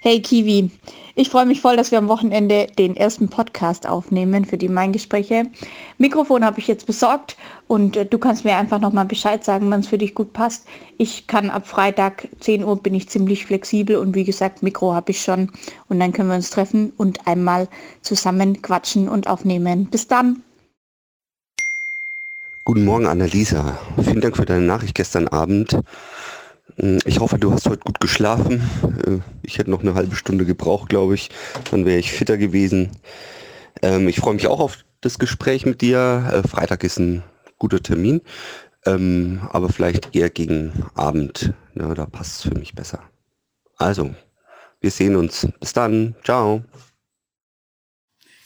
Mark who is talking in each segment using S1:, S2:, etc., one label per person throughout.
S1: Hey Kiwi, ich freue mich voll, dass wir am Wochenende den ersten Podcast aufnehmen für die Main-Gespräche. Mikrofon habe ich jetzt besorgt und äh, du kannst mir einfach nochmal Bescheid sagen, wann es für dich gut passt. Ich kann ab Freitag 10 Uhr bin ich ziemlich flexibel und wie gesagt, Mikro habe ich schon und dann können wir uns treffen und einmal zusammen quatschen und aufnehmen. Bis dann!
S2: Guten Morgen, Annalisa. Vielen Dank für deine Nachricht gestern Abend. Hm, ich hoffe, du hast heute gut geschlafen. Äh, ich hätte noch eine halbe Stunde gebraucht, glaube ich. Dann wäre ich fitter gewesen. Ähm, ich freue mich auch auf das Gespräch mit dir. Äh, Freitag ist ein guter Termin, ähm, aber vielleicht eher gegen Abend. da passt es für mich besser. Also, wir sehen uns. Bis dann. Ciao.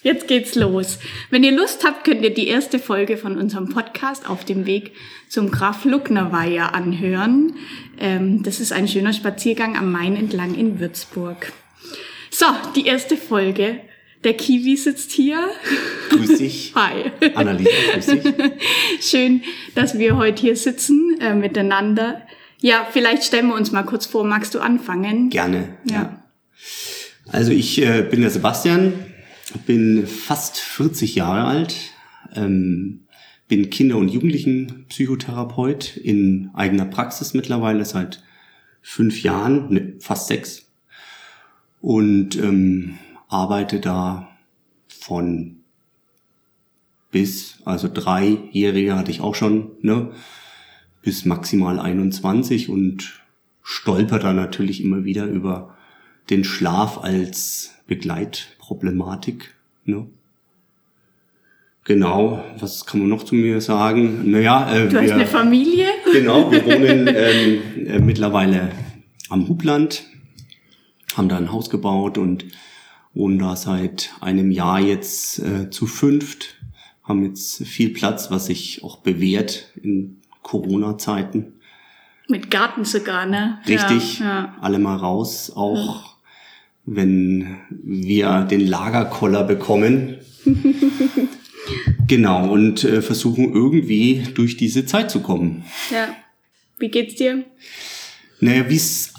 S3: Jetzt geht's los. Wenn ihr Lust habt, könnt ihr die erste Folge von unserem Podcast auf dem Weg zum Graf Luckner Weiher anhören. Ähm, das ist ein schöner Spaziergang am Main entlang in Würzburg. So, die erste Folge. Der Kiwi sitzt hier.
S2: Grüß dich.
S3: Hi.
S2: Annalisa, grüß dich.
S3: Schön, dass wir heute hier sitzen äh, miteinander. Ja, vielleicht stellen wir uns mal kurz vor. Magst du anfangen?
S2: Gerne. Ja. ja. Also ich äh, bin der Sebastian, bin fast 40 Jahre alt, ähm, bin Kinder- und Jugendlichenpsychotherapeut in eigener Praxis mittlerweile seit fünf Jahren, ne, fast sechs. Und ähm, arbeite da von bis, also dreijährige hatte ich auch schon, ne, bis maximal 21 und stolper da natürlich immer wieder über den Schlaf als Begleitproblematik. Ne? Genau, was kann man noch zu mir sagen?
S3: Naja, äh, du wir, hast eine Familie?
S2: Genau, wir wohnen ähm, äh, mittlerweile am Hubland, haben da ein Haus gebaut und wohnen da seit einem Jahr jetzt äh, zu fünft, haben jetzt viel Platz, was sich auch bewährt in Corona-Zeiten.
S3: Mit Garten sogar, ne?
S2: Richtig, ja, ja. alle mal raus, auch wenn wir den Lagerkoller bekommen. genau, und äh, versuchen irgendwie durch diese Zeit zu kommen.
S3: Ja. Wie geht's dir?
S2: Naja, wie es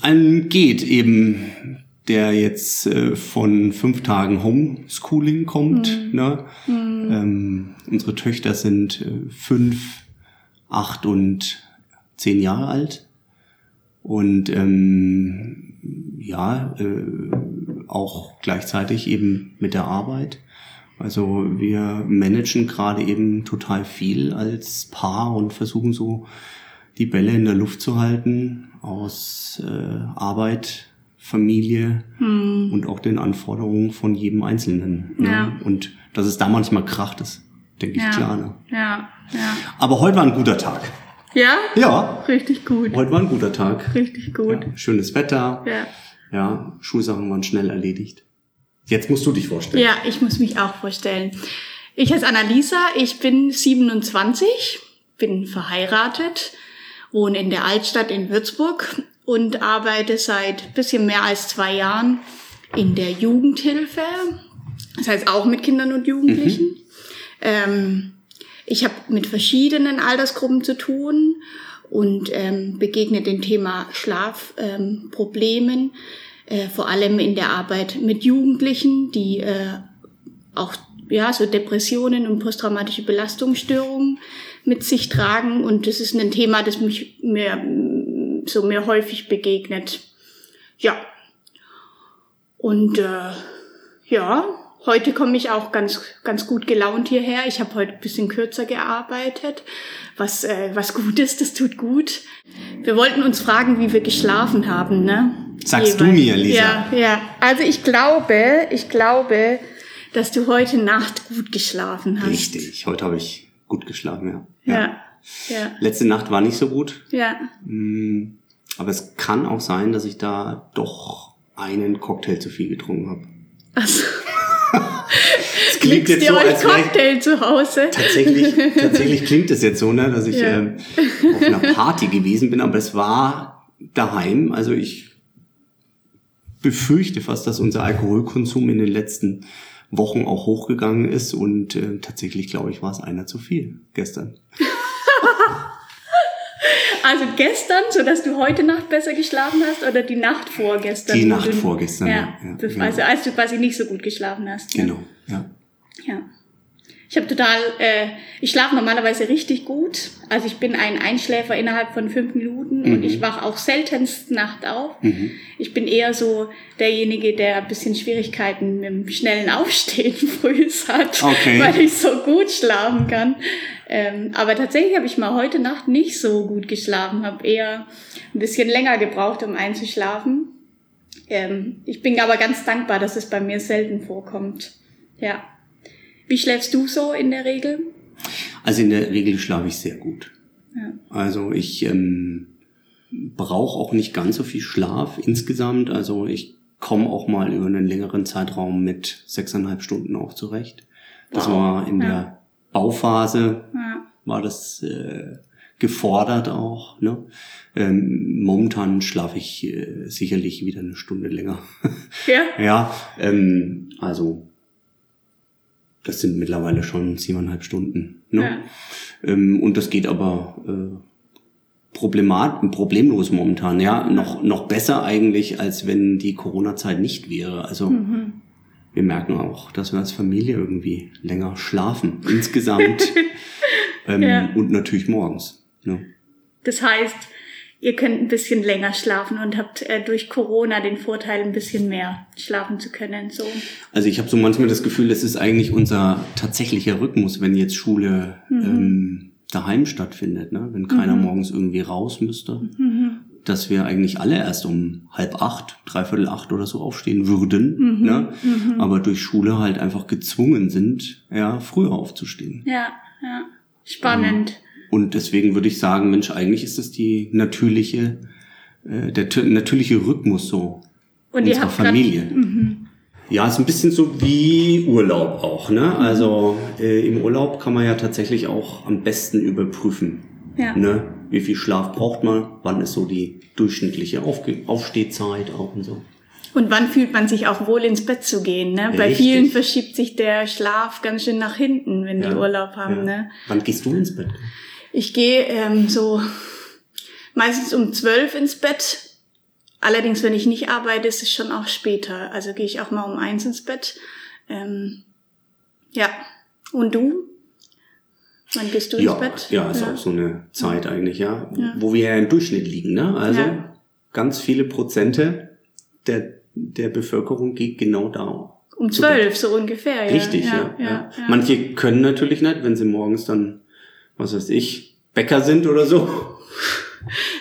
S2: geht, eben der jetzt äh, von fünf Tagen Homeschooling kommt. Mhm. Ne? Mhm. Ähm, unsere Töchter sind äh, fünf, acht und zehn Jahre alt. Und ähm, ja, äh, auch gleichzeitig eben mit der Arbeit. Also wir managen gerade eben total viel als Paar und versuchen so die Bälle in der Luft zu halten aus äh, Arbeit, Familie hm. und auch den Anforderungen von jedem Einzelnen. Ne? Ja. Und dass es da manchmal kracht ist, denke ich
S3: ja.
S2: klar. Ne?
S3: Ja, ja.
S2: Aber heute war ein guter Tag.
S3: Ja?
S2: Ja.
S3: Richtig gut.
S2: Heute war ein guter Tag.
S3: Richtig gut.
S2: Ja, schönes Wetter.
S3: Ja.
S2: Ja, Schulsachen waren schnell erledigt. Jetzt musst du dich vorstellen.
S3: Ja, ich muss mich auch vorstellen. Ich heiße Annalisa, ich bin 27, bin verheiratet, wohne in der Altstadt in Würzburg und arbeite seit bisschen mehr als zwei Jahren in der Jugendhilfe. Das heißt auch mit Kindern und Jugendlichen. Mhm. Ähm, ich habe mit verschiedenen Altersgruppen zu tun und ähm, begegne dem Thema Schlafproblemen, ähm, äh, vor allem in der Arbeit mit Jugendlichen, die äh, auch ja so Depressionen und posttraumatische Belastungsstörungen mit sich tragen. Und das ist ein Thema, das mich mir so mir häufig begegnet. Ja. Und äh, ja, Heute komme ich auch ganz, ganz gut gelaunt hierher. Ich habe heute ein bisschen kürzer gearbeitet, was, äh, was gut ist, das tut gut. Wir wollten uns fragen, wie wir geschlafen haben, ne?
S2: Sagst Jeweils. du mir, Lisa?
S3: Ja, ja. Also ich glaube, ich glaube, dass du heute Nacht gut geschlafen hast.
S2: Richtig, heute habe ich gut geschlafen, ja.
S3: ja. Ja. ja.
S2: Letzte Nacht war nicht so gut.
S3: Ja.
S2: Mm, aber es kann auch sein, dass ich da doch einen Cocktail zu viel getrunken habe.
S3: Ach so klingt jetzt so, als Cocktail zu Hause.
S2: Tatsächlich, tatsächlich klingt es jetzt so, ne, dass ich ja. ähm, auf einer Party gewesen bin, aber es war daheim. Also ich befürchte fast, dass unser Alkoholkonsum in den letzten Wochen auch hochgegangen ist und äh, tatsächlich glaube ich war es einer zu viel gestern.
S3: Also gestern, so dass du heute Nacht besser geschlafen hast oder die Nacht vorgestern?
S2: Die Nacht vorgestern,
S3: Ja,
S2: ja, ja,
S3: also
S2: genau.
S3: als du quasi nicht so gut geschlafen hast.
S2: Genau, ja.
S3: Ja. Ich habe total, äh, ich schlafe normalerweise richtig gut. Also ich bin ein Einschläfer innerhalb von fünf Minuten und ich wache auch seltenst Nacht auf. Ich bin eher so derjenige, der ein bisschen Schwierigkeiten mit dem schnellen Aufstehen früh hat,
S2: Okay.
S3: weil ich so gut schlafen kann. Ähm, aber tatsächlich habe ich mal heute Nacht nicht so gut geschlafen, habe eher ein bisschen länger gebraucht, um einzuschlafen. Ähm, ich bin aber ganz dankbar, dass es bei mir selten vorkommt. Ja. Wie schläfst du so in der Regel?
S2: Also in der Regel schlafe ich sehr gut.
S3: Ja.
S2: Also ich ähm, brauche auch nicht ganz so viel Schlaf insgesamt. Also ich komme auch mal über einen längeren Zeitraum mit sechseinhalb Stunden auch zurecht. Das
S3: Wow.
S2: war in
S3: Ja.
S2: der Bauphase,
S3: Ja.
S2: war das äh, gefordert auch. Ne? Ähm, momentan schlafe ich äh, sicherlich wieder eine Stunde länger.
S3: Ja.
S2: ja, ähm, also das sind mittlerweile schon siebeneinhalb Stunden. Ne?
S3: Ja.
S2: Ähm, und das geht aber äh, problemat problemlos momentan. Ja, noch, noch besser eigentlich, als wenn die Corona-Zeit nicht wäre. Also
S3: Mhm.
S2: wir merken auch, dass wir als Familie irgendwie länger schlafen. Insgesamt. ähm,
S3: Ja.
S2: Und natürlich morgens. Ne?
S3: Das heißt, ihr könnt ein bisschen länger schlafen und habt äh, durch Corona den Vorteil, ein bisschen mehr schlafen zu können. So.
S2: Also ich habe so manchmal das Gefühl, das ist eigentlich unser tatsächlicher Rhythmus, wenn jetzt Schule ähm, daheim stattfindet, ne? wenn keiner morgens irgendwie raus müsste, dass wir eigentlich alle erst um halb acht, dreiviertel acht oder so aufstehen würden, ne? aber durch Schule halt einfach gezwungen sind, ja, früher aufzustehen.
S3: Ja, ja. Spannend.
S2: Und deswegen würde ich sagen, Mensch, eigentlich ist das die natürliche, äh, der natürliche Rhythmus so
S3: Und
S2: unserer Familie. Ja, ist ein bisschen so wie Urlaub auch. Ne? Also äh, im Urlaub kann man ja tatsächlich auch am besten überprüfen,
S3: Ja.
S2: ne? wie viel Schlaf braucht man, wann ist so die durchschnittliche Aufge Aufstehzeit auch und so.
S3: Und wann fühlt man sich auch wohl ins Bett zu gehen? Ne? Bei
S2: Richtig.
S3: vielen verschiebt sich der Schlaf ganz schön nach hinten, wenn die
S2: Ja,
S3: Urlaub haben.
S2: ja.
S3: Ne?
S2: Wann gehst du ins Bett?
S3: Ich gehe ähm, so meistens um zwölf ins Bett. Allerdings, wenn ich nicht arbeite, ist es schon auch später. Also gehe ich auch mal um eins ins Bett. Ähm, ja. Und du? Wann gehst du
S2: ja,
S3: ins Bett?
S2: ja, ist auch so eine Zeit eigentlich, ja, wo wir ja im Durchschnitt liegen. Ne? Also
S3: Ja.
S2: ganz viele Prozente der, der Bevölkerung geht genau da.
S3: Um zwölf, so ungefähr. Ja.
S2: Richtig, ja, ja, Manche können natürlich nicht, wenn sie morgens dann, was weiß ich, Bäcker sind oder so.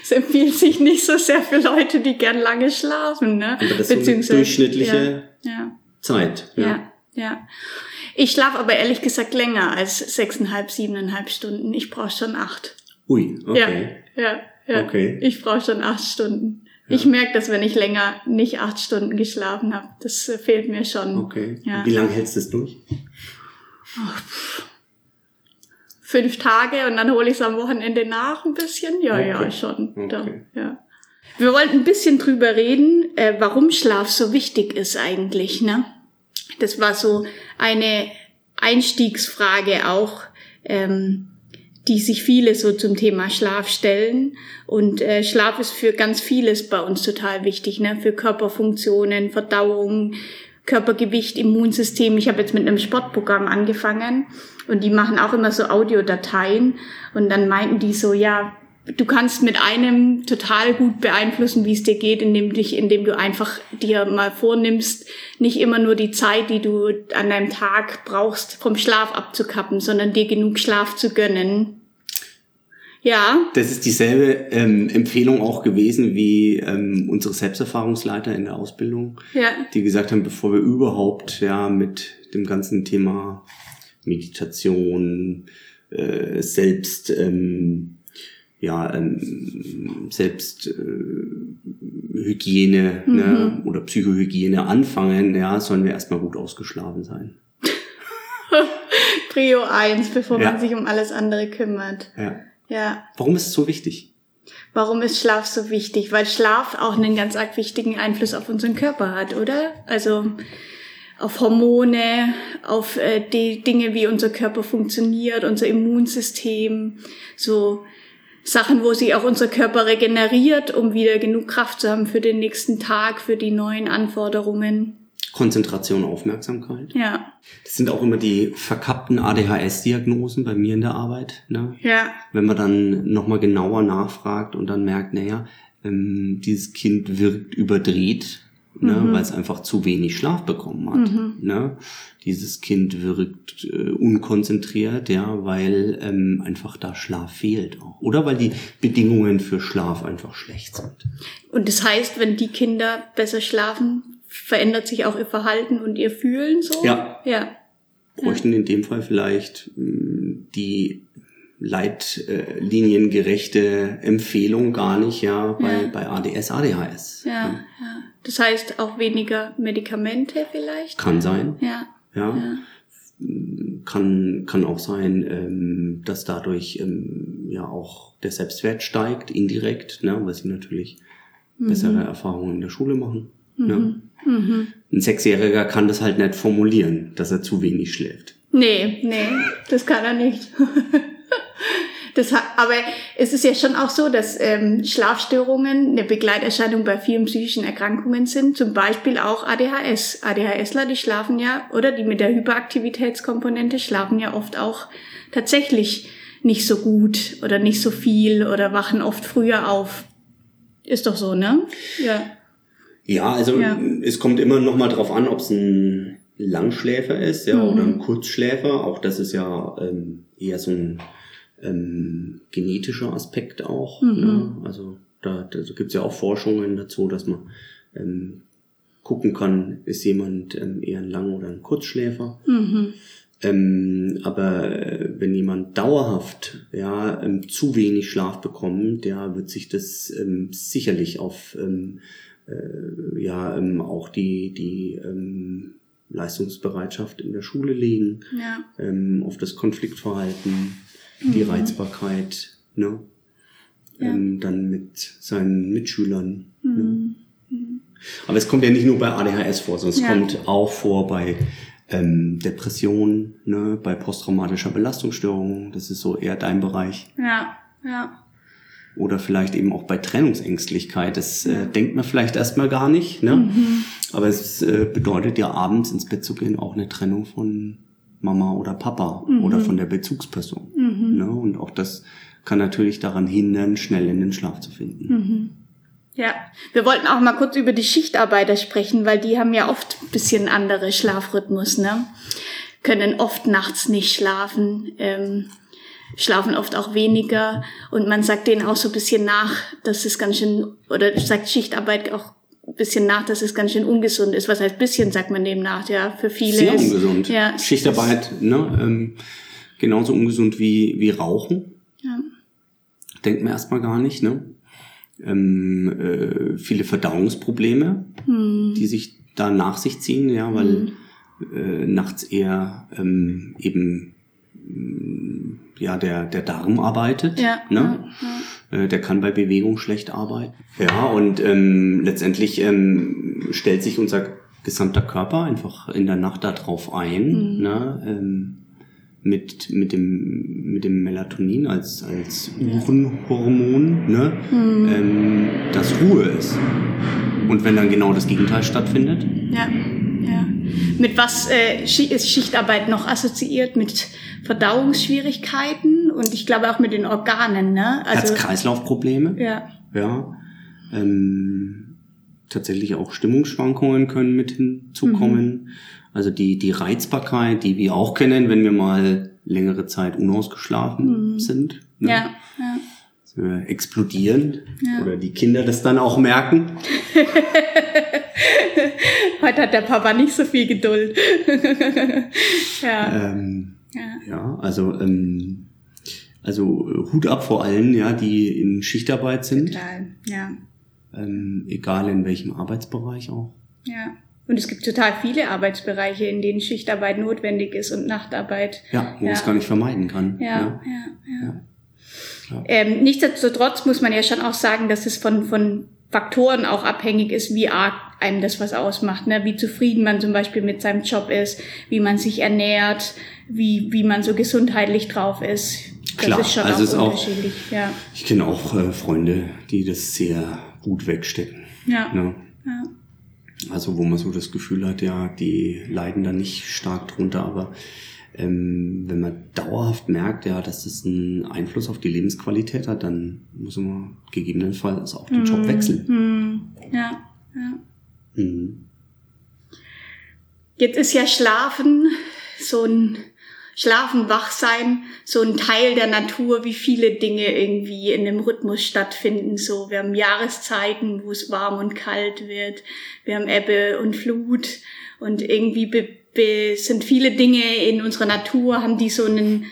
S3: Es empfiehlt sich nicht so sehr für Leute, die gern lange schlafen. Ne?
S2: Aber das ist so eine
S3: Beziehungsweise-
S2: durchschnittliche
S3: Ja, ja.
S2: Zeit. Ja.
S3: Ja, ja. Ich schlafe aber ehrlich gesagt länger als sechseinhalb, siebeneinhalb Stunden. Ich brauche schon acht.
S2: Ui, okay.
S3: Ja, ja, ja.
S2: Okay.
S3: Ich brauche schon acht Stunden. Ich merke das, wenn ich länger nicht acht Stunden geschlafen habe. Das fehlt mir schon.
S2: Okay.
S3: Ja.
S2: Wie lange hältst du es durch?
S3: Fünf Tage und dann hole ich es am Wochenende nach ein bisschen. Ja,
S2: Okay.
S3: ja, schon.
S2: Okay.
S3: Ja. Wir wollten ein bisschen drüber reden, äh, warum Schlaf so wichtig ist eigentlich. Ne? Das war so eine Einstiegsfrage auch, ähm, die sich viele so zum Thema Schlaf stellen. Und äh, Schlaf ist für ganz vieles bei uns total wichtig, ne? für Körperfunktionen, Verdauung, Körpergewicht, Immunsystem. Ich habe jetzt mit einem Sportprogramm angefangen und die machen auch immer so Audiodateien. Und dann meinten die so, ja, du kannst mit einem total gut beeinflussen, wie es dir geht, indem, dich, indem du einfach dir mal vornimmst, nicht immer nur die Zeit, die du an deinem Tag brauchst, vom Schlaf abzukappen, sondern dir genug Schlaf zu gönnen. Ja,
S2: Das ist dieselbe ähm, Empfehlung auch gewesen wie ähm, unsere Selbsterfahrungsleiter in der Ausbildung,
S3: ja,
S2: die gesagt haben, bevor wir überhaupt ja mit dem ganzen Thema Meditation, äh, Selbst, ähm, ja, ähm, Selbst äh, Hygiene ne, oder Psychohygiene anfangen, ja, sollen wir erstmal gut ausgeschlafen sein.
S3: Prio 1, bevor
S2: Ja.
S3: man sich um alles andere kümmert.
S2: Ja.
S3: Ja.
S2: Warum ist es so wichtig?
S3: Warum ist Schlaf so wichtig? Weil Schlaf auch einen ganz arg wichtigen Einfluss auf unseren Körper hat, oder? Also auf Hormone, auf äh, die Dinge, wie unser Körper funktioniert, unser Immunsystem, so Sachen, wo sich auch unser Körper regeneriert, um wieder genug Kraft zu haben für den nächsten Tag, für die neuen Anforderungen.
S2: Konzentration, Aufmerksamkeit.
S3: Ja.
S2: Das sind auch immer die verkappten ADHS-Diagnosen bei mir in der Arbeit. Ne?
S3: Ja.
S2: Wenn man dann nochmal genauer nachfragt und dann merkt, naja, ähm, dieses Kind wirkt überdreht, ne,
S3: Mhm.
S2: weil es einfach zu wenig Schlaf bekommen hat. Ne? Dieses Kind wirkt äh, unkonzentriert, ja, weil ähm, einfach da Schlaf fehlt auch. Oder weil die Bedingungen für Schlaf einfach schlecht sind.
S3: Und das heißt, wenn die Kinder besser schlafen, verändert sich auch ihr Verhalten und ihr Fühlen so?
S2: Ja.
S3: Ja.
S2: bräuchten in dem Fall vielleicht mh, die leitliniengerechte Empfehlung gar nicht, ja, bei,
S3: Ja.
S2: bei ADS, ADHS.
S3: Ja, ja. Das heißt auch weniger Medikamente vielleicht?
S2: Kann sein,
S3: Ja.
S2: ja.
S3: Ja.
S2: Kann, kann auch sein, ähm, dass dadurch ähm, ja auch der Selbstwert steigt, indirekt, ne, weil sie natürlich bessere Erfahrungen in der Schule machen. Ne?
S3: Mhm.
S2: Ein Sechsjähriger kann das halt nicht formulieren, dass er zu wenig schläft.
S3: Nee, nee, das kann er nicht. Das, aber es ist ja schon auch so, dass ähm, Schlafstörungen eine Begleiterscheinung bei vielen psychischen Erkrankungen sind, zum Beispiel auch ADHS. ADHSler, die schlafen ja, oder die mit der Hyperaktivitätskomponente schlafen ja oft auch tatsächlich nicht so gut oder nicht so viel oder wachen oft früher auf. Ist doch so, ne? Ja.
S2: Ja, also
S3: Ja.
S2: es kommt immer noch mal drauf an, ob es ein Langschläfer ist, ja, oder
S3: Mhm.
S2: ein Kurzschläfer. Auch das ist ja ähm, eher so ein ähm, genetischer Aspekt auch.
S3: Mhm.
S2: Ne? Also da, da gibt's ja auch Forschungen dazu, dass man ähm, gucken kann, ist jemand ähm, eher ein Lang- oder ein Kurzschläfer.
S3: Mhm.
S2: Ähm, aber äh, wenn jemand dauerhaft ja ähm, zu wenig Schlaf bekommt, der wird sich das ähm, sicherlich auf ähm, äh, ja ähm, auch die die ähm, Leistungsbereitschaft in der Schule legen,
S3: Ja.
S2: ähm, auf das Konfliktverhalten, die Reizbarkeit, ne?
S3: Ja.
S2: Ähm, dann mit seinen Mitschülern. Ne?
S3: Mhm.
S2: Aber es kommt ja nicht nur bei ADHS vor, sondern es
S3: Ja.
S2: kommt auch vor bei ähm, Depressionen, ne, bei posttraumatischer Belastungsstörung, das ist so eher dein Bereich.
S3: Ja. Ja.
S2: Oder vielleicht eben auch bei Trennungsängstlichkeit. Das äh, denkt man vielleicht erstmal gar nicht, ne?
S3: Mhm.
S2: Aber es äh, bedeutet ja abends ins Bett zu gehen auch eine Trennung von Mama oder Papa
S3: Mhm.
S2: oder von der Bezugsperson. Ne? Und auch das kann natürlich daran hindern, schnell in den Schlaf zu finden.
S3: Ja, wir wollten auch mal kurz über die Schichtarbeiter sprechen, weil die haben ja oft ein bisschen andere Schlafrhythmus, ne? Können oft nachts nicht schlafen, ähm, schlafen oft auch weniger und man sagt denen auch so ein bisschen nach, dass es ganz schön, oder sagt Schichtarbeit auch ein bisschen nach, dass es ganz schön ungesund ist. Was heißt bisschen, sagt man dem nach, ja, für viele.
S2: Sehr
S3: ist-
S2: ungesund.
S3: Ja,
S2: Schichtarbeit, ne, ähm, genauso ungesund wie, wie Rauchen.
S3: Ja.
S2: Denkt man erstmal gar nicht, ne? Ähm, äh, viele Verdauungsprobleme,
S3: Hm.
S2: die sich da nach sich ziehen, ja, weil äh, nachts eher ähm, eben ja der der Darm arbeitet,
S3: Ja,
S2: ne? Äh, Der kann bei Bewegung schlecht arbeiten. Ja, und ähm, letztendlich ähm, stellt sich unser gesamter Körper einfach in der Nacht darauf ein,
S3: Mhm.
S2: ne? ähm, mit, mit, dem, mit dem Melatonin als, als Uhrenhormon, ne?
S3: Mhm.
S2: ähm, dass Ruhe ist. Und wenn dann genau das Gegenteil stattfindet,
S3: Ja, ja. Mit was äh, ist Schichtarbeit noch assoziiert? Mit Verdauungsschwierigkeiten und ich glaube auch mit den Organen, ne?
S2: Herz-Kreislauf-Probleme,
S3: ja,
S2: ja, ähm, tatsächlich auch Stimmungsschwankungen können mit hinzukommen. Also die, die Reizbarkeit, die wir auch kennen, wenn wir mal längere Zeit unausgeschlafen sind. ne?
S3: ja, ja.
S2: Explodieren
S3: Ja.
S2: oder die Kinder das dann auch merken.
S3: Heute hat der Papa nicht so viel Geduld. ja,
S2: Ähm,
S3: ja,
S2: ja, also ähm, also Hut ab vor allen, ja, die in Schichtarbeit sind,
S3: total. Ja,
S2: ähm, egal in welchem Arbeitsbereich auch.
S3: ja. Und es gibt total viele Arbeitsbereiche, in denen Schichtarbeit notwendig ist und Nachtarbeit.
S2: Ja, wo man
S3: Ja.
S2: es gar nicht vermeiden kann.
S3: Ja, ja, ja.
S2: Ja. Ja.
S3: Ähm, nichtsdestotrotz muss man ja schon auch sagen, dass es von, von Faktoren auch abhängig ist, wie arg einem das was ausmacht, ne? wie zufrieden man zum Beispiel mit seinem Job ist, wie man sich ernährt, wie, wie man so gesundheitlich drauf ist.
S2: Klar,
S3: das ist schon
S2: also
S3: auch
S2: ist auch-
S3: unterschiedlich. ja.
S2: Ich kenne auch äh, Freunde, die das sehr gut wegstecken.
S3: Ja.
S2: Ne?
S3: ja.
S2: Also wo man so das Gefühl hat, ja, die leiden da nicht stark drunter, aber ähm, wenn man dauerhaft merkt, ja, dass das einen Einfluss auf die Lebensqualität hat, dann muss man gegebenenfalls auch den Job wechseln.
S3: Hm. Ja. ja.
S2: Mhm.
S3: Jetzt ist ja Schlafen so ein Schlafen, Wachsein, so ein Teil der Natur, wie viele Dinge irgendwie in einem Rhythmus stattfinden. So, wir haben Jahreszeiten, wo es warm und kalt wird. Wir haben Ebbe und Flut. Und irgendwie sind viele Dinge in unserer Natur, haben die so einen,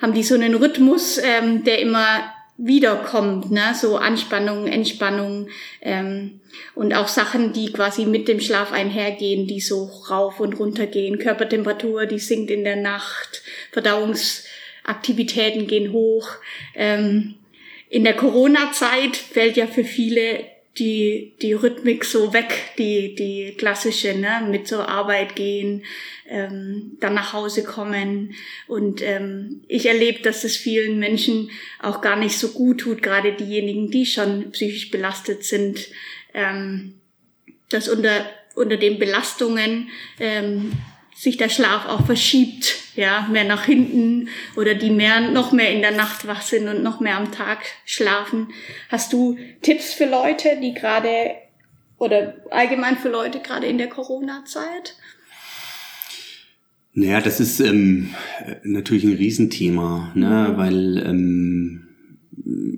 S3: haben die so einen Rhythmus, ähm, der immer wiederkommt, ne? so Anspannung, Entspannung ähm, und auch Sachen, die quasi mit dem Schlaf einhergehen, die so rauf und runter gehen. Körpertemperatur, die sinkt in der Nacht, Verdauungsaktivitäten gehen hoch. Ähm, in der Corona-Zeit fällt ja für viele die, die Rhythmik so weg, die, die klassische, ne, mit zur Arbeit gehen, ähm, dann nach Hause kommen. Und ähm, ich erlebe, dass es vielen Menschen auch gar nicht so gut tut, gerade diejenigen, die schon psychisch belastet sind, ähm, dass unter, unter den Belastungen ähm, sich der Schlaf auch verschiebt, ja, mehr nach hinten oder die mehr, noch mehr in der Nacht wach sind und noch mehr am Tag schlafen. Hast du Tipps für Leute, die gerade oder allgemein für Leute gerade in der Corona-Zeit?
S2: Naja, das ist ähm, äh, natürlich ein Riesenthema, ne? weil ähm,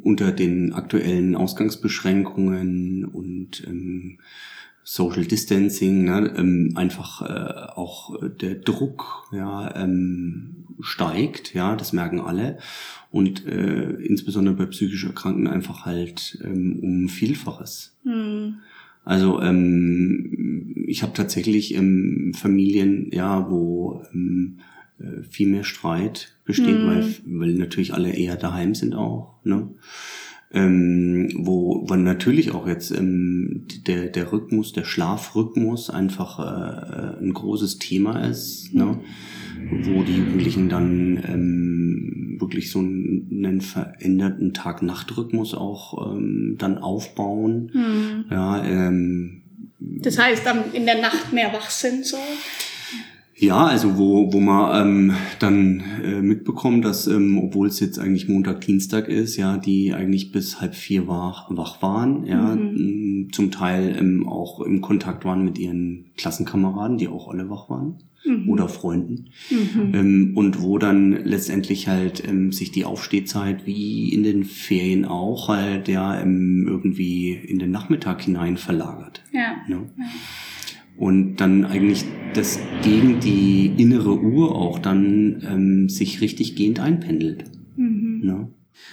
S2: unter den aktuellen Ausgangsbeschränkungen und ähm, Social Distancing ne, ähm, einfach äh, auch der Druck ja, ähm, steigt, ja, das merken alle und äh, insbesondere bei psychisch Erkrankten einfach halt ähm, um Vielfaches.
S3: Hm.
S2: Also ähm, ich habe tatsächlich ähm, Familien, ja, wo ähm, äh, viel mehr Streit besteht,
S3: Mhm.
S2: weil, weil natürlich alle eher daheim sind auch, ne? Ähm, wo, wo natürlich auch jetzt ähm, der, der Rhythmus, der Schlafrhythmus einfach äh, ein großes Thema ist, ne? wo die Jugendlichen dann ähm, wirklich so einen, veränderten Tag-Nacht-Rhythmus auch ähm, dann aufbauen.
S3: Hm.
S2: Ja, ähm,
S3: Das heißt, am- in der Nacht mehr wach sind so?
S2: Ja, also wo, wo man ähm, dann äh, mitbekommt, dass, ähm, obwohl es jetzt eigentlich Montag, Dienstag ist, ja, die eigentlich bis halb vier wach, wach waren, ja,
S3: Mhm.
S2: zum Teil ähm, auch im Kontakt waren mit ihren Klassenkameraden, die auch alle wach waren.
S3: Mhm.
S2: Oder Freunden.
S3: Mhm.
S2: Ähm, und wo dann letztendlich halt ähm, sich die Aufstehzeit wie in den Ferien auch halt ja ähm, irgendwie in den Nachmittag hinein verlagert.
S3: Ja.
S2: Ne? Und dann eigentlich das gegen die innere Uhr auch dann ähm, sich richtig gehend einpendelt.
S3: Mhm.
S2: Ne?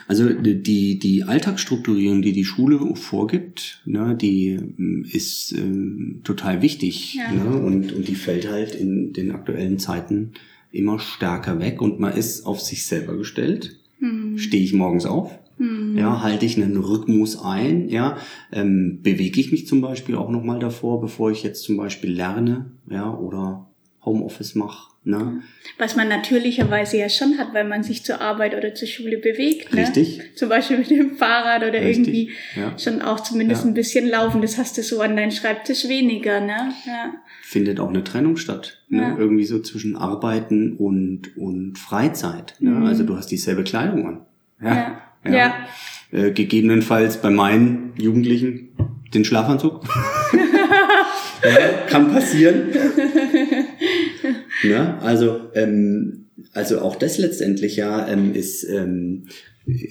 S2: Also die, die Alltagsstrukturierung, die die Schule vorgibt, ne, die ähm, ist ähm, total wichtig.
S3: Ja.
S2: Ne? Und, und die fällt halt in den aktuellen Zeiten immer stärker weg und man ist auf sich selber gestellt.
S3: Mhm.
S2: Stehe ich morgens auf?
S3: Mhm.
S2: Ja, halte ich einen Rhythmus ein? Ja, ähm, bewege ich mich zum Beispiel auch noch mal davor, bevor ich jetzt zum Beispiel lerne, ja, oder Homeoffice mache. Ne?
S3: Was man natürlicherweise ja schon hat, weil man sich zur Arbeit oder zur Schule bewegt. Ne?
S2: Richtig.
S3: Zum Beispiel mit dem Fahrrad oder
S2: Richtig,
S3: irgendwie
S2: ja.
S3: schon auch zumindest
S2: Ja.
S3: ein bisschen laufen. Das hast du so an deinem Schreibtisch weniger, ne? Ja.
S2: Findet auch eine Trennung statt. Ne?
S3: Ja.
S2: Irgendwie so zwischen Arbeiten und, und Freizeit. Ne?
S3: Mhm.
S2: Also du hast dieselbe Kleidung an.
S3: Ja. Ja.
S2: Äh, gegebenenfalls bei meinen Jugendlichen den Schlafanzug. ja, kann passieren. ne? Also, ähm, also auch das letztendlich ja ähm, ist ähm,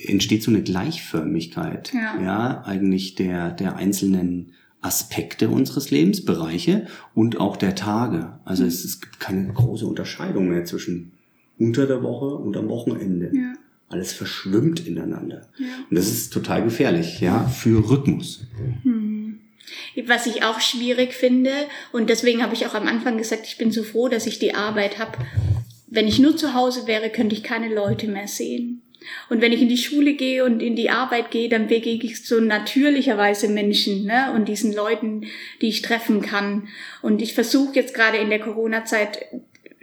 S2: entsteht so eine Gleichförmigkeit,
S3: Ja.
S2: ja, eigentlich der der einzelnen Aspekte unseres Lebensbereiche und auch der Tage. Also es, es gibt keine große Unterscheidung mehr zwischen unter der Woche und am Wochenende.
S3: Ja.
S2: Alles verschwimmt ineinander.
S3: Ja.
S2: Und das ist total gefährlich, ja, für Rhythmus.
S3: Was ich auch schwierig finde, und deswegen habe ich auch am Anfang gesagt, ich bin so froh, dass ich die Arbeit habe. Wenn ich nur zu Hause wäre, könnte ich keine Leute mehr sehen. Und wenn ich in die Schule gehe und in die Arbeit gehe, dann begegne ich so natürlicherweise Menschen ne? und diesen Leuten, die ich treffen kann. Und ich versuche jetzt gerade in der Corona-Zeit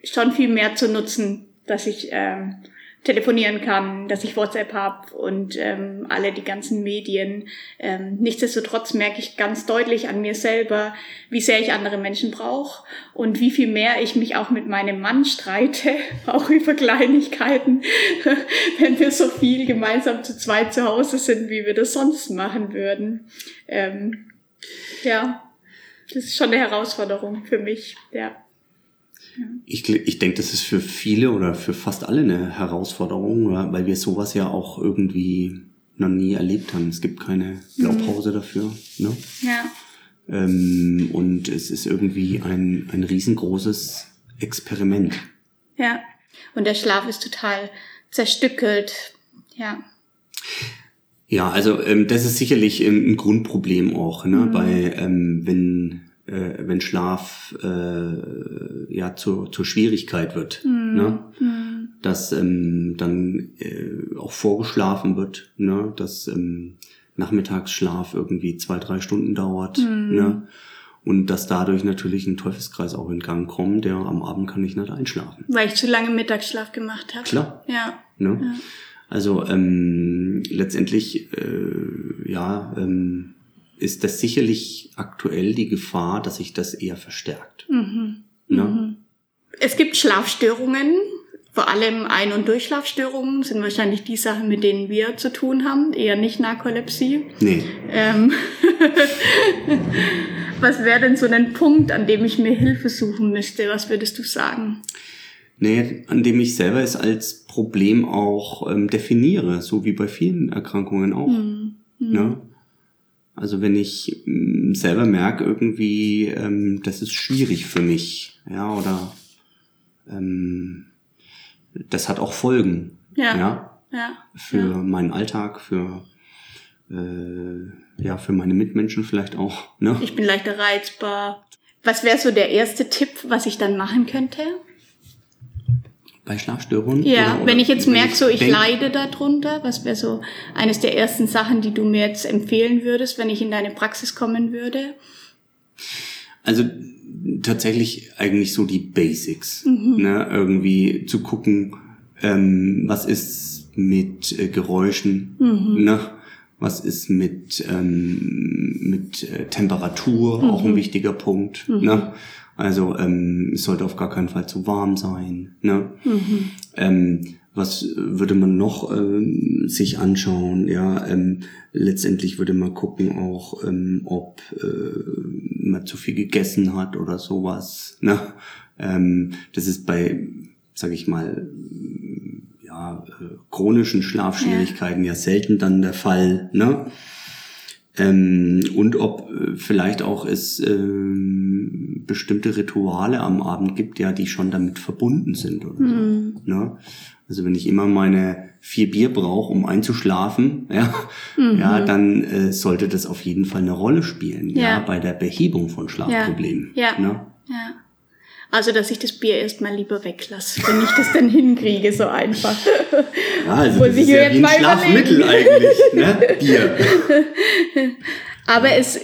S3: schon viel mehr zu nutzen, dass ich ähm, telefonieren kann, dass ich WhatsApp habe und ähm, alle die ganzen Medien. Ähm, nichtsdestotrotz merke ich ganz deutlich an mir selber, wie sehr ich andere Menschen brauche und wie viel mehr ich mich auch mit meinem Mann streite, auch über Kleinigkeiten, wenn wir so viel gemeinsam zu zweit zu Hause sind, wie wir das sonst machen würden. Ähm, ja, das ist schon eine Herausforderung für mich, ja.
S2: Ich, ich denke, das ist für viele oder für fast alle eine Herausforderung, weil wir sowas ja auch irgendwie noch nie erlebt haben. Es gibt keine Blaupause mhm. dafür. Ne?
S3: Ja.
S2: Ähm, und es ist irgendwie ein, ein riesengroßes Experiment.
S3: Ja. Und der Schlaf ist total zerstückelt. Ja.
S2: Ja, also ähm, das ist sicherlich ein Grundproblem auch, ne? Mhm. Bei ähm, wenn äh, wenn Schlaf äh, ja zur, zur Schwierigkeit wird, mhm. ne? Mhm. dass ähm, dann äh, auch vorgeschlafen wird, ne? dass ähm, Nachmittagsschlaf irgendwie zwei, drei Stunden dauert, mhm. ne? Und dass dadurch natürlich ein Teufelskreis auch in Gang kommt, der am Abend kann ich nicht einschlafen.
S3: Weil ich zu lange Mittagsschlaf gemacht habe.
S2: Klar.
S3: Ja.
S2: Ne?
S3: ja.
S2: Also ähm, letztendlich, äh, ja, ähm, ist das sicherlich aktuell die Gefahr, dass sich das eher verstärkt.
S3: Mhm. Ne? Mhm. Es gibt Schlafstörungen, vor allem Ein- und Durchschlafstörungen sind wahrscheinlich die Sachen, mit denen wir zu tun haben, eher nicht Narkolepsie.
S2: Nee.
S3: Ähm Was wäre denn so ein Punkt, an dem ich mir Hilfe suchen müsste? Was würdest du sagen?
S2: Nee, an dem ich selber es als Problem auch ähm, definiere, so wie bei vielen Erkrankungen auch. Mhm. Ne? Also wenn ich mm, selber merke irgendwie, ähm, das ist schwierig für mich, ja, oder ähm, das hat auch Folgen,
S3: ja,
S2: ja,
S3: ja
S2: für
S3: ja.
S2: meinen Alltag, für äh, ja, für meine Mitmenschen vielleicht auch. Ne?
S3: Ich bin leichter reizbar. Was wäre so der erste Tipp, was ich dann machen könnte?
S2: Bei Schlafstörungen?
S3: Ja, oder, wenn ich jetzt merke, so ich denk, leide darunter, was wäre so eines der ersten Sachen, die du mir jetzt empfehlen würdest, wenn ich in deine Praxis kommen würde?
S2: Also tatsächlich eigentlich so die Basics, mhm. ne? irgendwie zu gucken, ähm, was ist mit äh, Geräuschen, mhm. ne? was ist mit ähm, mit äh, Temperatur, mhm. auch ein wichtiger Punkt, mhm. ne? Also ähm, es sollte auf gar keinen Fall zu warm sein. Ne? Mhm. Ähm, was würde man noch ähm, sich anschauen? Ja, ähm, letztendlich würde man gucken auch, ähm, ob äh, man zu viel gegessen hat oder sowas. Ne? Ähm, das ist bei, sag ich mal, ja, äh, chronischen Schlafschwierigkeiten ja. ja selten dann der Fall. Ne? Ähm, und ob äh, vielleicht auch es ähm, bestimmte Rituale am Abend gibt, ja, die schon damit verbunden sind oder mhm. so. Ne? Also wenn ich immer meine vier Bier brauche, um einzuschlafen, ja, mhm. ja, dann äh, sollte das auf jeden Fall eine Rolle spielen, ja, ja bei der Behebung von Schlafproblemen.
S3: Ja. ja. Ne? ja. Also, dass ich das Bier erstmal lieber weglasse, wenn ich das dann hinkriege, so einfach.
S2: Ja, also Muss das ist ja wie ein Schlafmittel eigentlich, ne? Bier.
S3: Aber es,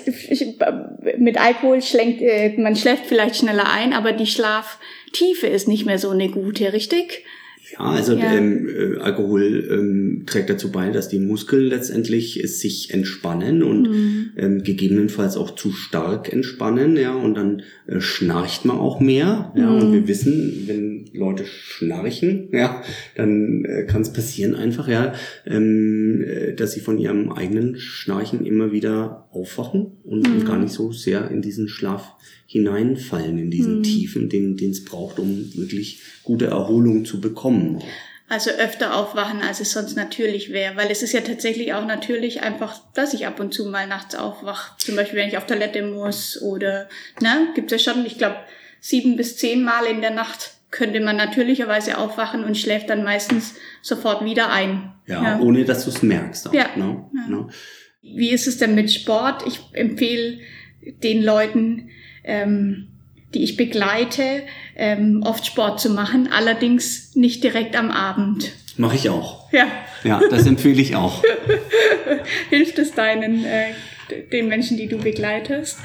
S3: mit Alkohol schlägt, äh, man schläft vielleicht schneller ein, aber die Schlaftiefe ist nicht mehr so eine gute, richtig?
S2: Ja, also ja. Ähm, äh, Alkohol ähm, trägt dazu bei, dass die Muskeln letztendlich sich entspannen und mhm. ähm, gegebenenfalls auch zu stark entspannen, ja, und dann äh, schnarcht man auch mehr, ja, mhm. und wir wissen, wenn Leute schnarchen, ja, dann äh, kann es passieren einfach, ja, ähm, äh, dass sie von ihrem eigenen Schnarchen immer wieder aufwachen und, mhm. und gar nicht so sehr in diesen Schlaf hineinfallen, in diesen mhm. Tiefen, den es braucht, um wirklich gute Erholung zu bekommen.
S3: Also öfter aufwachen, als es sonst natürlich wäre, weil es ist ja tatsächlich auch natürlich einfach, dass ich ab und zu mal nachts aufwache. Zum Beispiel, wenn ich auf Toilette muss oder, ne, gibt es ja schon, ich glaube, sieben bis zehn Mal in der Nacht könnte man natürlicherweise aufwachen und schläft dann meistens sofort wieder ein.
S2: Ja, ja. ohne dass du es merkst.
S3: Auch, ja. Ne? ja. Ne? Wie ist es denn mit Sport? Ich empfehle den Leuten, ähm, die ich begleite, ähm, oft Sport zu machen, allerdings nicht direkt am Abend.
S2: Mache ich auch.
S3: Ja.
S2: Ja, das empfehle ich auch.
S3: Hilft es deinen, äh, den Menschen, die du begleitest?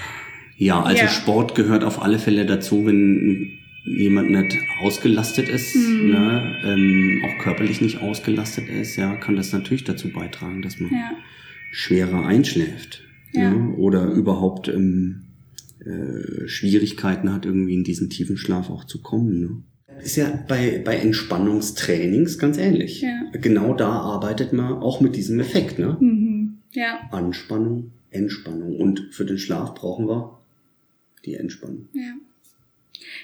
S2: Ja, also ja. Sport gehört auf alle Fälle dazu, wenn jemand nicht ausgelastet ist, mhm. ne, ähm, auch körperlich nicht ausgelastet ist, ja, kann das natürlich dazu beitragen, dass man ja. schwerer einschläft. Ja. Ne, oder überhaupt ähm, äh, Schwierigkeiten hat, irgendwie in diesen tiefen Schlaf auch zu kommen. Ne? Ist ja bei, bei Entspannungstrainings ganz ähnlich. Ja. Genau da arbeitet man auch mit diesem Effekt. Ne? Mhm. Ja. Anspannung, Entspannung. Und für den Schlaf brauchen wir die Entspannung.
S3: Ja.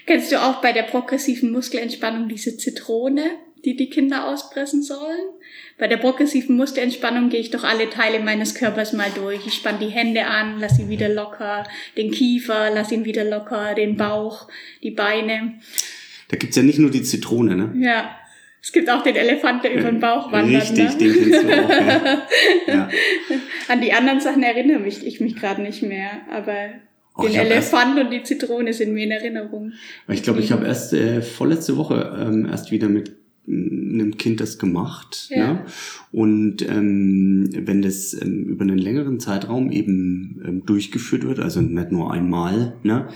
S3: Kennst du auch bei der progressiven Muskelentspannung diese Zitrone, die die Kinder auspressen sollen? Bei der progressiven Muskelentspannung gehe ich doch alle Teile meines Körpers mal durch. Ich spanne die Hände an, lass ihn wieder locker, den Kiefer, lass ihn wieder locker, den Bauch, die Beine.
S2: Da gibt's ja nicht nur die Zitrone, ne?
S3: Ja. Es gibt auch den Elefant, der über den Bauch wandert.
S2: Richtig, ne? den kennst du auch. Ja.
S3: ja. An die anderen Sachen erinnere mich ich mich gerade nicht mehr, aber Och, den Elefant und die Zitrone sind mir in Erinnerung.
S2: Ich glaube, ich habe erst äh, vorletzte Woche ähm, erst wieder mit einem Kind das gemacht. Ja. Ne? Und ähm, wenn das ähm, über einen längeren Zeitraum eben ähm, durchgeführt wird, also nicht nur einmal, ne,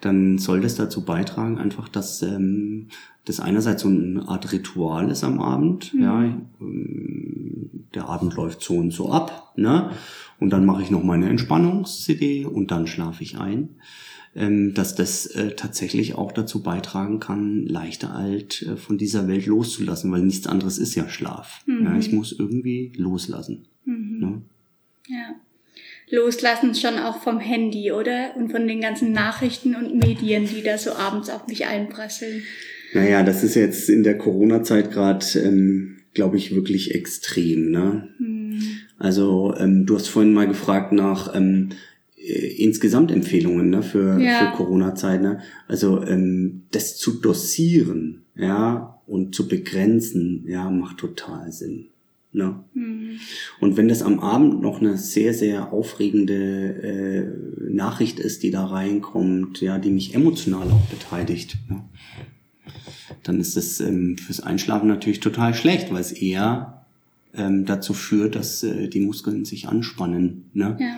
S2: dann soll das dazu beitragen, einfach, dass ähm, das einerseits so eine Art Ritual ist am Abend. Mhm. Ja, ähm, der Abend läuft so und so ab, ne? Und dann mache ich noch meine Entspannungs-CD und dann schlafe ich ein. Ähm, dass das äh, tatsächlich auch dazu beitragen kann, leichter alt äh, von dieser Welt loszulassen, weil nichts anderes ist ja Schlaf. Mhm. Ja, ich muss irgendwie loslassen. Mhm.
S3: Ne? Ja. Loslassen schon auch vom Handy, oder? Und von den ganzen Nachrichten und Medien, die da so abends auf mich einprasseln.
S2: Naja, das ist jetzt in der Corona-Zeit gerade, ähm, glaube ich, wirklich extrem. Ne? Mhm. Also ähm, du hast vorhin mal gefragt nach, ähm, äh, insgesamt Empfehlungen ne, für, ja. für Corona-Zeit. Ne? Also ähm, das zu dosieren, ja, und zu begrenzen, ja, macht total Sinn. Ne? Mhm. Und wenn das am Abend noch eine sehr, sehr aufregende äh, Nachricht ist, die da reinkommt, ja, die mich emotional auch beteiligt, ne? dann ist das ähm, fürs Einschlafen natürlich total schlecht, weil es eher ähm, dazu führt, dass äh, die Muskeln sich anspannen. Ne? Ja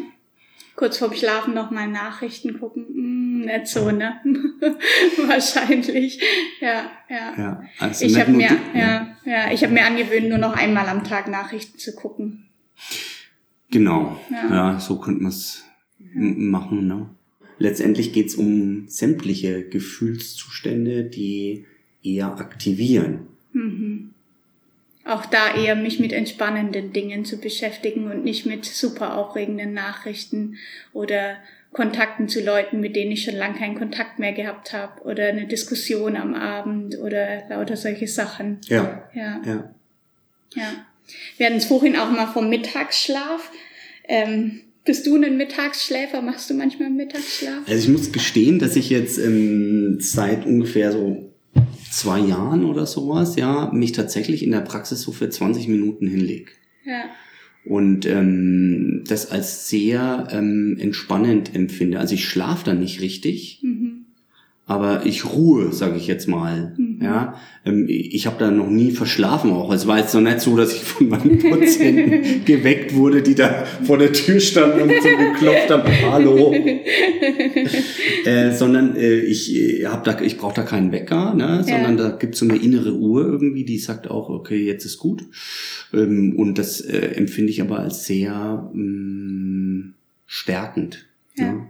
S3: kurz vorm Schlafen noch mal Nachrichten gucken. Hm, nicht so, ne? Wahrscheinlich. Ja, ja. ja also ich habe mir, ja, ja, ja, ich habe mir angewöhnt, nur noch einmal am Tag Nachrichten zu gucken.
S2: Genau. Ja, ja so könnte man es machen, ne? Letztendlich geht's um sämtliche Gefühlszustände, die eher aktivieren. Mhm
S3: auch da eher mich mit entspannenden Dingen zu beschäftigen und nicht mit super aufregenden Nachrichten oder Kontakten zu Leuten, mit denen ich schon lange keinen Kontakt mehr gehabt habe oder eine Diskussion am Abend oder lauter solche Sachen.
S2: Ja. Ja. Ja.
S3: ja. Wir hatten es vorhin auch mal vom Mittagsschlaf. Ähm, bist du ein Mittagsschläfer? Machst du manchmal einen Mittagsschlaf?
S2: Also ich muss gestehen, dass ich jetzt ähm, seit ungefähr so zwei Jahren oder sowas, ja, mich tatsächlich in der Praxis so für 20 Minuten hinleg. Ja. Und ähm, das als sehr ähm, entspannend empfinde. Also ich schlafe dann nicht richtig. Mhm aber ich ruhe, sage ich jetzt mal. Mhm. Ja, ähm, ich habe da noch nie verschlafen auch. Es war jetzt noch nicht so, dass ich von meinen Patienten geweckt wurde, die da vor der Tür standen und so geklopft haben, hallo. äh, sondern äh, ich äh, habe da, ich brauche da keinen Wecker, ne, sondern ja. da gibt's so eine innere Uhr irgendwie, die sagt auch, okay, jetzt ist gut. Ähm, und das äh, empfinde ich aber als sehr ähm, stärkend. Ja. Ne?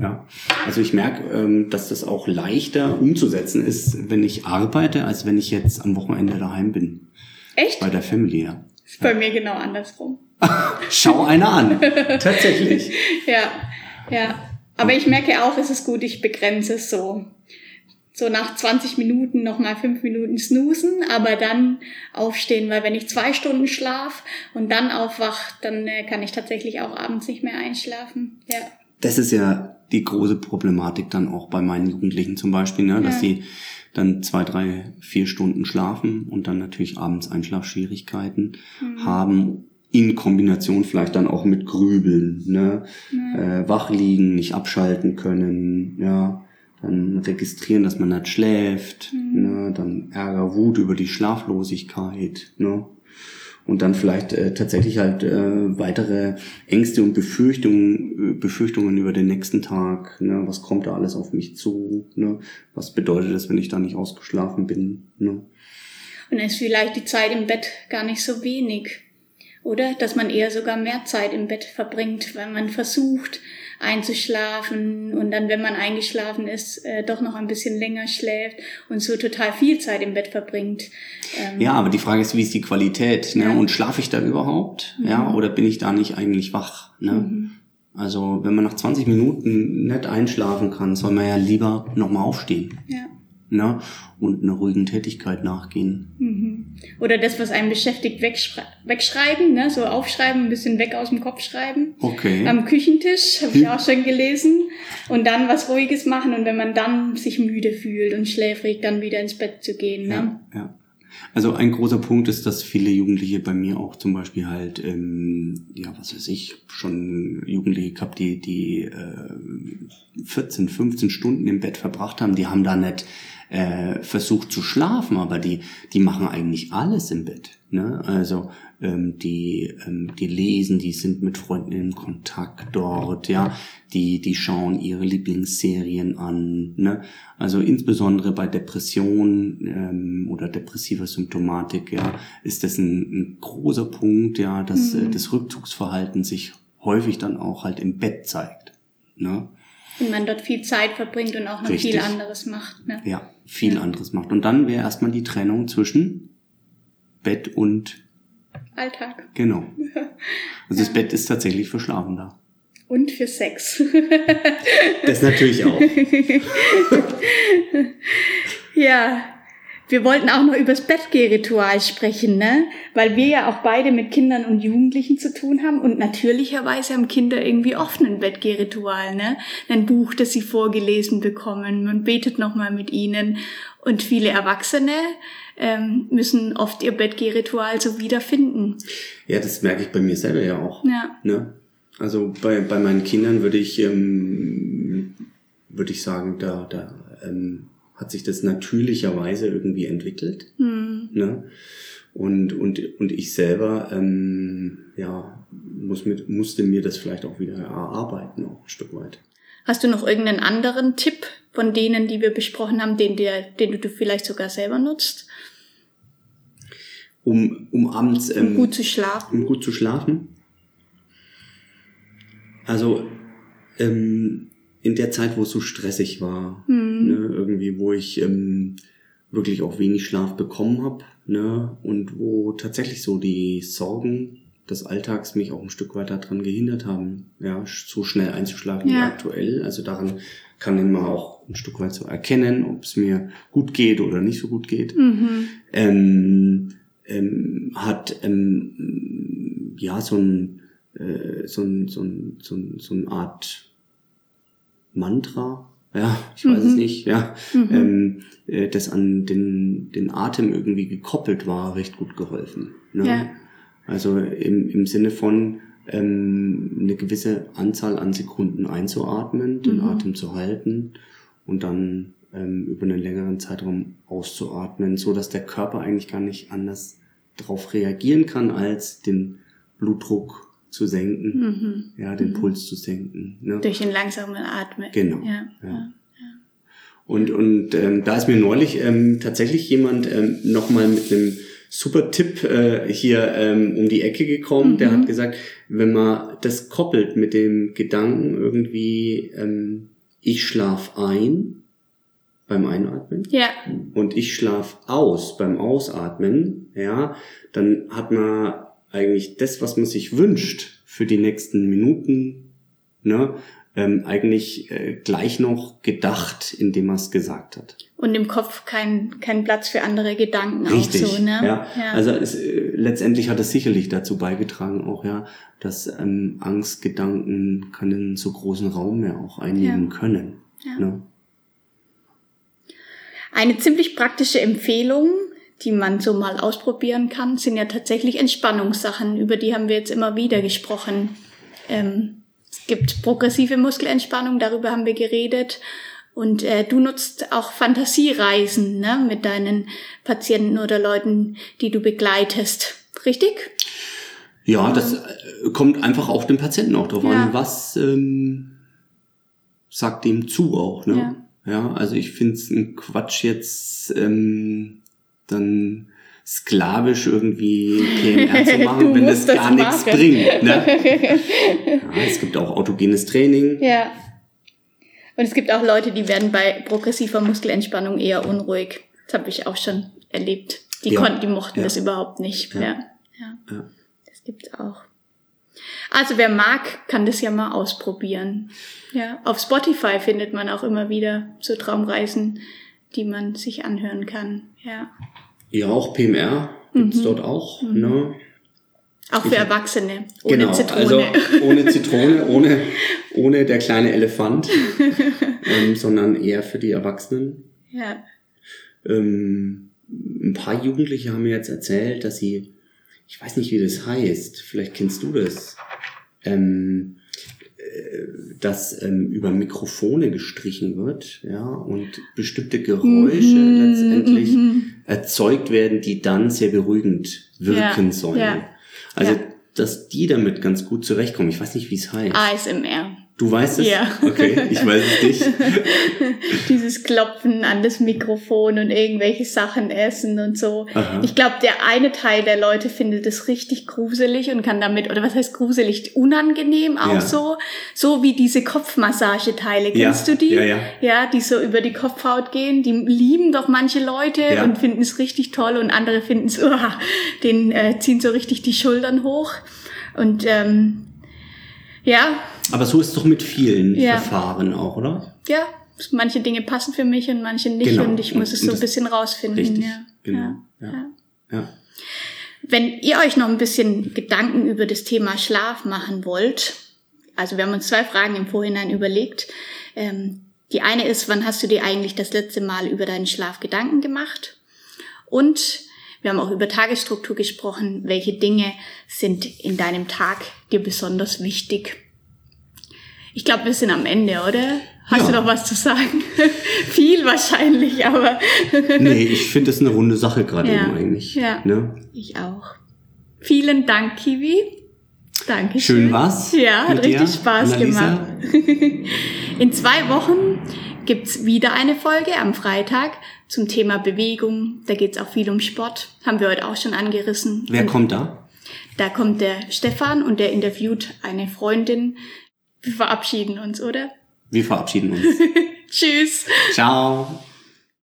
S2: Ja, also ich merke, ähm, dass das auch leichter umzusetzen ist, wenn ich arbeite, als wenn ich jetzt am Wochenende daheim bin.
S3: Echt?
S2: Bei der Family, ja.
S3: Ist bei mir genau andersrum.
S2: Schau einer an. Tatsächlich.
S3: Ja, ja. Aber ich merke auch, es ist gut, ich begrenze es so. So nach 20 Minuten nochmal fünf Minuten snoosen, aber dann aufstehen, weil wenn ich zwei Stunden schlaf und dann aufwach, dann äh, kann ich tatsächlich auch abends nicht mehr einschlafen. Ja.
S2: Das ist ja die große Problematik dann auch bei meinen Jugendlichen zum Beispiel, ne? dass ja. sie dann zwei, drei, vier Stunden schlafen und dann natürlich abends Einschlafschwierigkeiten mhm. haben, in Kombination vielleicht dann auch mit Grübeln, ne? Mhm. Äh, wach liegen, nicht abschalten können, ja, dann registrieren, dass man nicht schläft, mhm. ne? dann Ärger, Wut über die Schlaflosigkeit, ne? Und dann vielleicht äh, tatsächlich halt äh, weitere Ängste und Befürchtungen, äh, Befürchtungen über den nächsten Tag. Ne? Was kommt da alles auf mich zu? Ne? Was bedeutet das, wenn ich da nicht ausgeschlafen bin? Ne?
S3: Und ist vielleicht die Zeit im Bett gar nicht so wenig. Oder dass man eher sogar mehr Zeit im Bett verbringt, weil man versucht einzuschlafen und dann, wenn man eingeschlafen ist, äh, doch noch ein bisschen länger schläft und so total viel Zeit im Bett verbringt.
S2: Ähm ja, aber die Frage ist, wie ist die Qualität? Ne? Ja. Und schlafe ich da überhaupt? Mhm. Ja, oder bin ich da nicht eigentlich wach? Ne? Mhm. Also wenn man nach 20 Minuten nicht einschlafen kann, soll man ja lieber nochmal aufstehen. Ja ne? und einer ruhigen Tätigkeit nachgehen.
S3: Mhm. Oder das, was einen beschäftigt, wegschreiben, ne? so aufschreiben, ein bisschen weg aus dem Kopf schreiben.
S2: Okay.
S3: Am Küchentisch, habe ich auch schon gelesen. Und dann was Ruhiges machen und wenn man dann sich müde fühlt und schläfrig, dann wieder ins Bett zu gehen. Ne?
S2: Ja, ja. Also ein großer Punkt ist, dass viele Jugendliche bei mir auch zum Beispiel halt, ähm, ja, was weiß ich, schon Jugendliche gehabt, die, die äh, 14, 15 Stunden im Bett verbracht haben, die haben da nicht äh, versucht zu schlafen, aber die, die machen eigentlich alles im Bett. Ne? Also ähm, die, ähm, die lesen, die sind mit Freunden in Kontakt dort, ja, die, die schauen ihre Lieblingsserien an. Ne? Also insbesondere bei Depression ähm, oder depressiver Symptomatik, ja, ist das ein, ein großer Punkt, ja, dass äh, mhm. äh, das Rückzugsverhalten sich häufig dann auch halt im Bett zeigt. Ne?
S3: Und man dort viel Zeit verbringt und auch noch Richtig. viel anderes macht. Ne?
S2: Ja, viel ja. anderes macht. Und dann wäre erstmal die Trennung zwischen Bett und
S3: Alltag.
S2: Genau. Also ja. das Bett ist tatsächlich für Schlafen da.
S3: Und für Sex.
S2: das natürlich auch.
S3: ja, wir wollten auch noch übers Bettgehritual sprechen, ne? Weil wir ja auch beide mit Kindern und Jugendlichen zu tun haben und natürlicherweise haben Kinder irgendwie oft ein Bettgehritual, ne? Ein Buch, das sie vorgelesen bekommen, man betet nochmal mit ihnen und viele Erwachsene ähm, müssen oft ihr Bettgehritual so wiederfinden.
S2: Ja, das merke ich bei mir selber ja auch.
S3: Ja.
S2: Ne? Also bei, bei meinen Kindern würde ich, ähm, würde ich sagen, da, da ähm, hat sich das natürlicherweise irgendwie entwickelt. Mhm. Ne? Und, und, und ich selber ähm, ja, muss mit, musste mir das vielleicht auch wieder erarbeiten, auch ein Stück weit.
S3: Hast du noch irgendeinen anderen Tipp von denen, die wir besprochen haben, den, der, den du vielleicht sogar selber nutzt?
S2: Um, um abends
S3: ähm, um gut zu schlafen.
S2: Um gut zu schlafen. Also ähm, in der Zeit, wo es so stressig war, mhm. ne, irgendwie, wo ich ähm, wirklich auch wenig Schlaf bekommen habe, ne, und wo tatsächlich so die Sorgen des Alltags mich auch ein Stück weiter dran gehindert haben, ja, so schnell einzuschlafen ja. wie aktuell. Also daran kann man auch ein Stück weit so erkennen, ob es mir gut geht oder nicht so gut geht. Mhm. Ähm, ähm, hat ähm, ja so ein äh, so ein so ein so ein so eine Art Mantra, ja, ich weiß mhm. es nicht, ja, mhm. ähm, äh, das an den, den Atem irgendwie gekoppelt war, recht gut geholfen. Ne? Ja. Also im, im Sinne von ähm, eine gewisse Anzahl an Sekunden einzuatmen, den mhm. Atem zu halten und dann ähm, über einen längeren Zeitraum auszuatmen, so dass der Körper eigentlich gar nicht anders darauf reagieren kann, als den Blutdruck zu senken, mhm. ja, den mhm. Puls zu senken.
S3: Ne? Durch den langsamen Atmen.
S2: Genau. Ja. ja. ja. Und, und ähm, da ist mir neulich ähm, tatsächlich jemand ähm, nochmal mit einem super Tipp äh, hier ähm, um die Ecke gekommen. Mhm. Der hat gesagt, wenn man das koppelt mit dem Gedanken irgendwie, ähm, ich schlaf ein beim Einatmen
S3: ja.
S2: und ich schlaf aus beim Ausatmen, ja, dann hat man eigentlich das, was man sich wünscht für die nächsten Minuten, ne, ähm, eigentlich äh, gleich noch gedacht, indem man es gesagt hat.
S3: Und im Kopf kein, kein Platz für andere Gedanken
S2: Richtig,
S3: auch so, ne?
S2: Ja. ja. Also es, äh, letztendlich hat es sicherlich dazu beigetragen, auch ja, dass ähm, Angstgedanken keinen so großen Raum mehr auch einnehmen ja. können. Ja. Ne?
S3: Eine ziemlich praktische Empfehlung die man so mal ausprobieren kann, sind ja tatsächlich Entspannungssachen. Über die haben wir jetzt immer wieder gesprochen. Ähm, es gibt progressive Muskelentspannung, darüber haben wir geredet. Und äh, du nutzt auch Fantasiereisen ne, mit deinen Patienten oder Leuten, die du begleitest. Richtig?
S2: Ja, das äh, kommt einfach auf den Patienten auch drauf
S3: Ja.
S2: an, was ähm, sagt dem zu auch. Ne?
S3: Ja.
S2: Ja. also ich finde es ein Quatsch jetzt ähm, dann sklavisch irgendwie PMR zu machen, wenn das gar nichts bringt. Ne? Ja, es gibt auch autogenes Training.
S3: Ja. Und es gibt auch Leute, die werden bei progressiver Muskelentspannung eher unruhig. Das habe ich auch schon erlebt. Die
S2: Ja.
S3: konnten, die mochten
S2: Ja.
S3: das überhaupt nicht.
S2: Ja.
S3: Ja. Das gibt's auch. Also wer mag, kann das ja mal ausprobieren. Ja. Auf Spotify findet man auch immer wieder so Traumreisen, die man sich anhören kann. Ja.
S2: Ja, auch PMR gibt's
S3: Mhm.
S2: dort auch. Ne?
S3: Auch für Erwachsene. Ohne
S2: genau,
S3: Zitrone.
S2: also ohne Zitrone, ohne, ohne der kleine Elefant, ähm, sondern eher für die Erwachsenen.
S3: ja.
S2: Ähm, ein paar Jugendliche haben mir jetzt erzählt, dass sie, ich weiß nicht, wie das heißt, vielleicht kennst du das, ähm, äh, dass ähm, über Mikrofone gestrichen wird, ja, und bestimmte Geräusche
S3: Mhm,
S2: letztendlich
S3: mhm.
S2: erzeugt werden, die dann sehr beruhigend wirken
S3: Ja,
S2: sollen.
S3: ja,
S2: also,
S3: ja.
S2: dass die damit ganz gut zurechtkommen. Ich weiß nicht, wie es heißt.
S3: ASMR.
S2: Du weißt es?
S3: Ja.
S2: Okay, ich weiß es nicht.
S3: Dieses Klopfen an das Mikrofon und irgendwelche Sachen essen und so.
S2: Aha.
S3: Ich glaube, der eine Teil der Leute findet es richtig gruselig und kann damit, oder was heißt gruselig, unangenehm auch
S2: Ja.
S3: so. So wie diese Kopfmassageteile.
S2: Ja,
S3: Kennst du die?
S2: ja, ja.
S3: Ja, die so über die Kopfhaut gehen. Die lieben doch manche Leute
S2: Ja.
S3: und finden es richtig toll und andere finden es, den äh, ziehen so richtig die Schultern hoch. Und ähm, ja,
S2: Aber so ist es doch mit vielen
S3: Ja.
S2: Verfahren auch, oder?
S3: ja, manche Dinge passen für mich und manche nicht
S2: Genau.
S3: und ich muss
S2: Und-
S3: es so ein bisschen rausfinden.
S2: Richtig,
S3: Ja.
S2: genau.
S3: Ja.
S2: Ja.
S3: Wenn ihr euch noch ein bisschen Gedanken über das Thema Schlaf machen wollt, also wir haben uns zwei Fragen im Vorhinein überlegt. Ähm, die eine ist, wann hast du dir eigentlich das letzte Mal über deinen Schlaf Gedanken gemacht? Und wir haben auch über Tagesstruktur gesprochen. Welche Dinge sind in deinem Tag dir besonders wichtig? Ich glaube, wir sind am Ende, oder? Hast
S2: Ja.
S3: du noch was zu sagen? Viel wahrscheinlich, aber
S2: Nee, ich finde das eine runde Sache gerade
S3: Ja.
S2: eben eigentlich.
S3: Ja.
S2: Ne?
S3: ich auch. Vielen Dank, Kiwi. Dankeschön.
S2: Schön war's
S3: Ja, hat richtig
S2: dir,
S3: Spaß
S2: Annalisa.
S3: gemacht. In zwei Wochen gibt's wieder eine Folge am Freitag zum Thema Bewegung. Da geht's auch viel um Sport. Haben wir heute auch schon angerissen.
S2: Wer
S3: Und
S2: kommt da?
S3: Da kommt der Stefan und der interviewt eine Freundin. Wir verabschieden uns, oder?
S2: Wir verabschieden uns.
S3: Tschüss.
S2: Ciao.